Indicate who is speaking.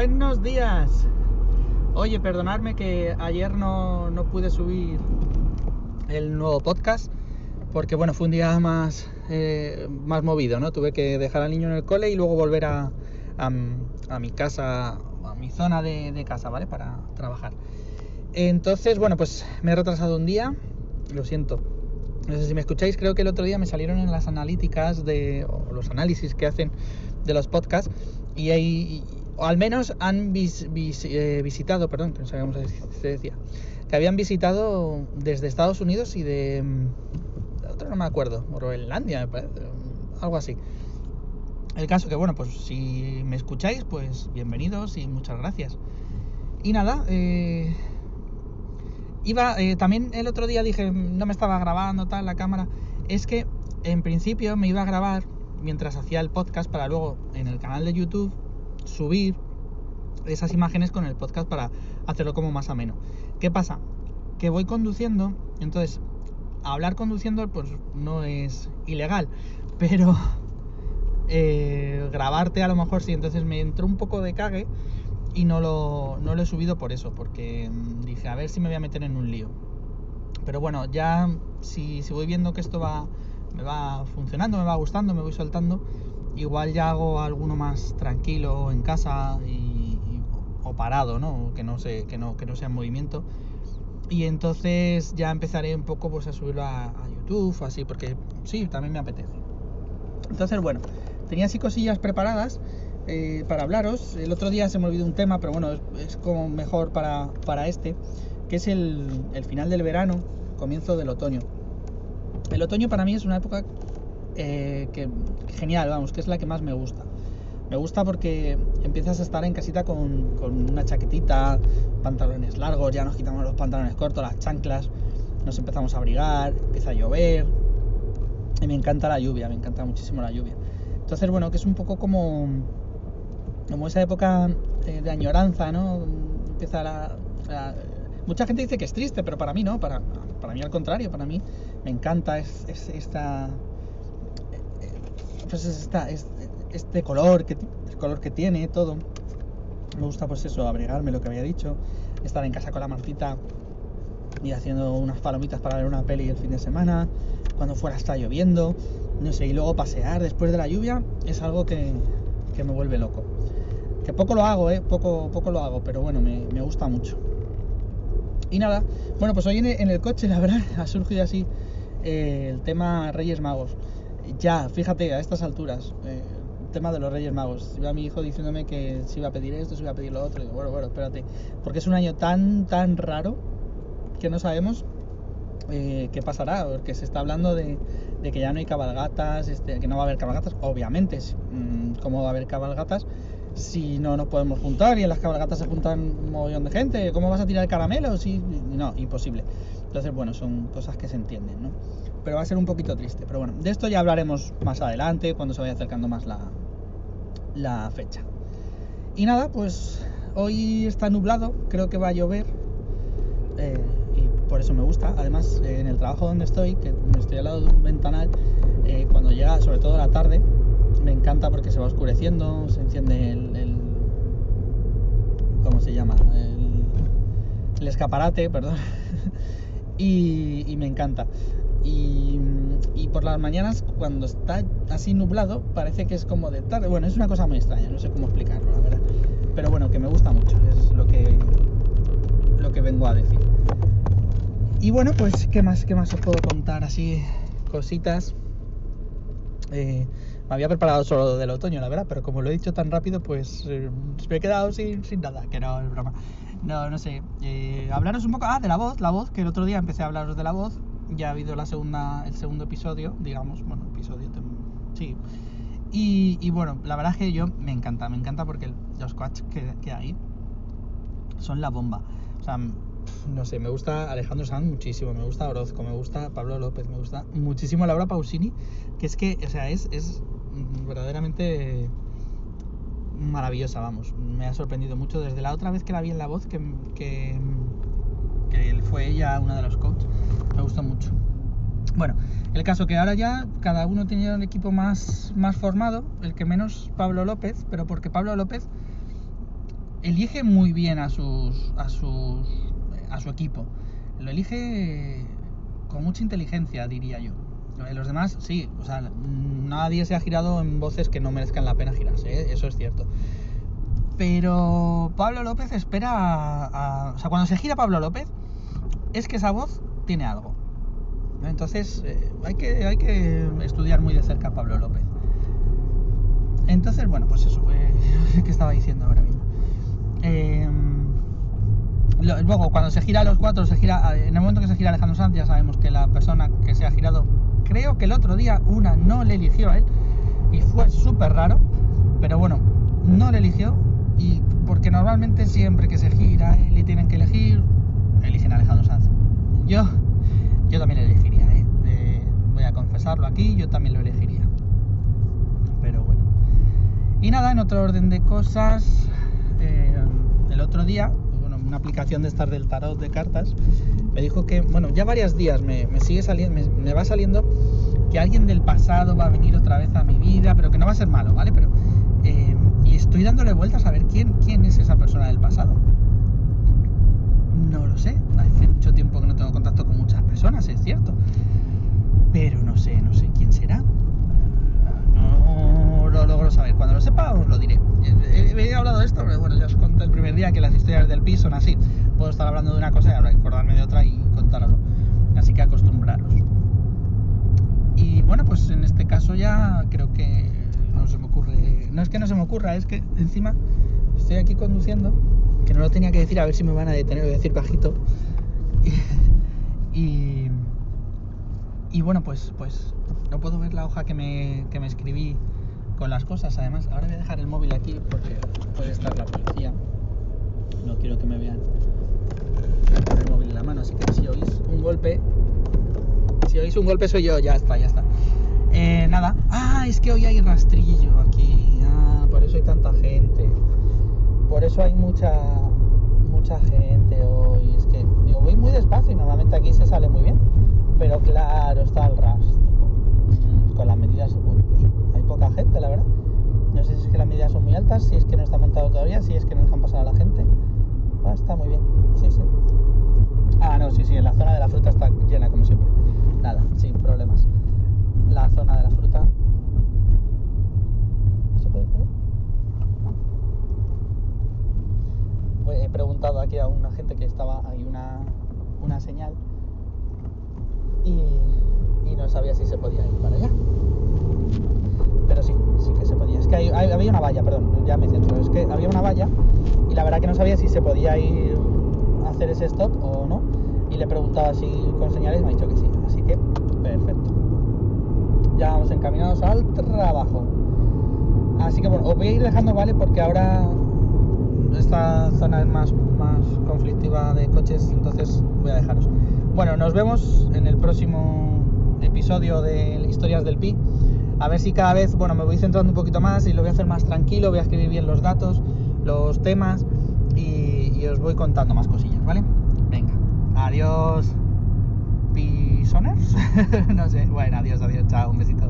Speaker 1: Buenos días. Oye, perdonadme que ayer no, no pude subir el nuevo podcast porque bueno, fue un día más, eh, más movido, ¿no? Tuve que dejar al niño en el cole y luego volver a, a, mi casa, a mi zona de, casa, ¿vale? Para trabajar. Entonces, bueno, pues me he retrasado un día, lo siento. No sé si me escucháis, creo que el otro día me salieron en las analíticas de o los análisis que hacen de los podcasts y hay, o al menos han eh, visitado, perdón, que no sabíamos se decía, que habían visitado desde Estados Unidos y de, de otro no me acuerdo, Groenlandia, me parece, algo así. El caso que, bueno, pues si me escucháis, pues bienvenidos y muchas gracias. Y nada, eh, iba, eh, también el otro día dije, no me estaba grabando tal la cámara, es que en principio me iba a grabar mientras hacía el podcast para luego en el canal de YouTube subir esas imágenes con el podcast para hacerlo como más ameno. ¿Qué pasa? Que voy conduciendo, entonces hablar conduciendo pues no es ilegal, pero eh, grabarte a lo mejor sí, entonces me entró un poco de cague y no lo, no lo he subido por eso, porque mm, dije a ver si me voy a meter en un lío. Pero bueno, ya si, si voy viendo que esto va, me va funcionando, me va gustando, me voy soltando, igual ya hago alguno más tranquilo en casa y, o parado, ¿no? Que no, sé, que, no, que no sea en movimiento. Y entonces ya empezaré un poco pues, a subirlo a, a YouTube, así, porque sí, también me apetece. Entonces, bueno, tenía así cosillas preparadas eh, para hablaros. El otro día se me olvidó un tema, pero bueno, es, es como mejor para, para, este, que es el, el, final del verano, comienzo del otoño. El otoño para mí es una época eh, que genial, vamos, que es la que más me gusta. Me gusta porque empiezas a estar en casita con, con una chaquetita, pantalones largos, ya nos quitamos los pantalones cortos, las chanclas, nos empezamos a abrigar, empieza a llover, y me encanta la lluvia, me encanta muchísimo la lluvia. Entonces, bueno, que es un poco como, como esa época eh, de añoranza, ¿no? Empieza la, Mucha gente dice que es triste, pero para mí no, para, para mí al contrario, para mí me encanta es esta... Pues este color que, el color que tiene, todo. Me gusta pues eso, abrigarme, lo que había dicho, estar en casa con la Martita y haciendo unas palomitas para ver una peli el fin de semana, cuando fuera está lloviendo, no sé, y luego pasear después de la lluvia es algo que, que me vuelve loco. Que poco lo hago, ¿eh? Poco, poco lo hago, pero bueno, me, me gusta mucho. Y nada, bueno, pues hoy en el, en el coche, la verdad, ha surgido así eh, el tema Reyes Magos. Ya, fíjate, a estas alturas, eh, tema de los Reyes Magos. Iba mi hijo diciéndome que si iba a pedir esto, si iba a pedir lo otro. Bueno, bueno, espérate. Porque es un año tan, tan raro que no sabemos eh, qué pasará, porque se está hablando de, que ya no hay cabalgatas, este, que no va a haber cabalgatas, obviamente, mmm, ¿cómo va a haber cabalgatas? Si no nos podemos juntar y en las cabalgatas se juntan un montón de gente, ¿cómo vas a tirar caramelos? Y, no, imposible. Entonces, bueno, son cosas que se entienden, ¿no? Pero va a ser un poquito triste. Pero bueno, de esto ya hablaremos más adelante, cuando se vaya acercando más la, fecha. Y nada, pues hoy está nublado, creo que va a llover. Eh, por eso me gusta. Además, en el trabajo donde estoy, que estoy al lado de un ventanal, eh, cuando llega, sobre todo la tarde, me encanta porque se va oscureciendo, se enciende el, ¿cómo se llama? El escaparate, perdón. y, me encanta. Y, y, por las mañanas, cuando está así nublado, parece que es como de tarde. Bueno, es una cosa muy extraña, no sé cómo explicarlo, la verdad. Pero bueno, que me gusta mucho, es lo que, lo que vengo a decir. Y bueno, pues, ¿qué más, qué más os puedo contar? Así, cositas. Eh, me había preparado solo del otoño, la verdad, pero como lo he dicho tan rápido, pues eh, me he quedado sin, sin, nada, que no, es broma. No, no sé. Eh, hablaros un poco, ah, de la voz, la voz, que el otro día empecé a hablaros de la voz. Ya ha habido la segunda, el segundo episodio, digamos, bueno, episodio, sí. Y, y bueno, la verdad es que yo me encanta, me encanta porque los coaches que, que hay son la bomba. O sea, no sé, me gusta Alejandro Sanz muchísimo, me gusta Orozco, me gusta Pablo López, me gusta muchísimo Laura Pausini, que es que, o sea, es, es verdaderamente maravillosa, vamos, me ha sorprendido mucho desde la otra vez que la vi en La Voz, que fue ella una de los coaches, me gustó mucho. Bueno, el caso que ahora ya cada uno tenía un equipo más, más formado, el que menos Pablo López, pero porque Pablo López elige muy bien a sus, a sus, a su equipo. Lo elige con mucha inteligencia, diría yo. Los demás, sí, o sea, nadie se ha girado en voces que no merezcan la pena girarse, ¿eh? eso es cierto. Pero Pablo López espera a, O sea, cuando se gira Pablo López, es que esa voz tiene algo. Entonces, eh, hay, que, hay que estudiar muy de cerca a Pablo López. Entonces, bueno, pues eso, eh, ¿qué estaba diciendo ahora mismo? Em, luego, cuando se gira a los cuatro, se gira, en el momento que se gira Alejandro Sanz, ya sabemos que la persona que se ha girado, creo que el otro día una no le eligió a él, y fue súper raro, pero bueno, no le eligió, y porque normalmente siempre que se gira él y tienen que elegir, eligen a Alejandro Sanz. Yo, yo también le elegiría, ¿eh? Eh, voy a confesarlo aquí, yo también lo elegiría. Pero bueno. Y nada, en otro orden de cosas, eh, el otro día, una aplicación de estas del tarot de cartas, me dijo que, bueno, ya varios días me, sigue saliendo, me, va saliendo que alguien del pasado va a venir otra vez a mi vida, pero que no va a ser malo, ¿vale? Pero eh, y estoy dándole vueltas a ver quién, quién es esa persona del pasado. No lo sé, hace mucho tiempo que no tengo contacto con muchas personas, es cierto. Pero no sé, no sé quién será lo logro saber. Cuando lo sepa os lo diré. He, hablado de esto, pero bueno, ya os que las historias del piso son así. Puedo estar hablando de una cosa y ahora acordarme de otra y contarlo. Así que acostumbraros. Y bueno, pues en este caso ya creo que no se me ocurre. No es que no se me ocurra, es que encima estoy aquí conduciendo, que no lo tenía que decir a ver si me van a detener, voy a decir bajito. y, y bueno, pues, pues no puedo ver la hoja que me, que me escribí con las cosas. Además, ahora voy a dejar el móvil aquí porque puede estar la policía. No quiero que me vean el móvil en la mano. Así que si oís un golpe, si oís un golpe soy yo. Ya está, ya está. Eh, nada. Ah, es que hoy hay rastrillo aquí. Ah, por eso hay tanta gente. Por eso hay mucha mucha gente hoy. Es que digo, voy muy despacio y normalmente aquí se sale muy bien. Pero claro, está el rastro. Mm, con las medidas poca gente, la verdad. No sé si es que las medidas son muy altas, si es que no está montado todavía, si es que no dejan pasar a la gente. Ah, muy bien, sí, sí. Ah, no, sí, sí, en la zona de la fruta está llena como siempre. Nada, sin problemas. La zona de la fruta. ¿Se puede creer? Pues he preguntado aquí a una gente que estaba, hay una, una señal y, y no sabía si se podía ir para allá pero sí, sí que se podía. Es que había una valla, perdón, ya me centro. Es que había una valla y la verdad que no sabía si se podía ir a hacer ese stop o no. Y le preguntaba si con señales me ha dicho que sí. Así que, perfecto. Ya vamos encaminados al trabajo. Así que bueno, os voy a ir dejando, ¿vale? Porque ahora esta zona es más, más conflictiva de coches, entonces voy a dejaros. Bueno, nos vemos en el próximo episodio de Historias del Pi a ver si cada vez, bueno, me voy centrando un poquito más y lo voy a hacer más tranquilo, voy a escribir bien los datos, los temas y, os voy contando más cosillas, ¿vale? Venga, adiós, pisoners, no sé, bueno, adiós, adiós, chao, un besito.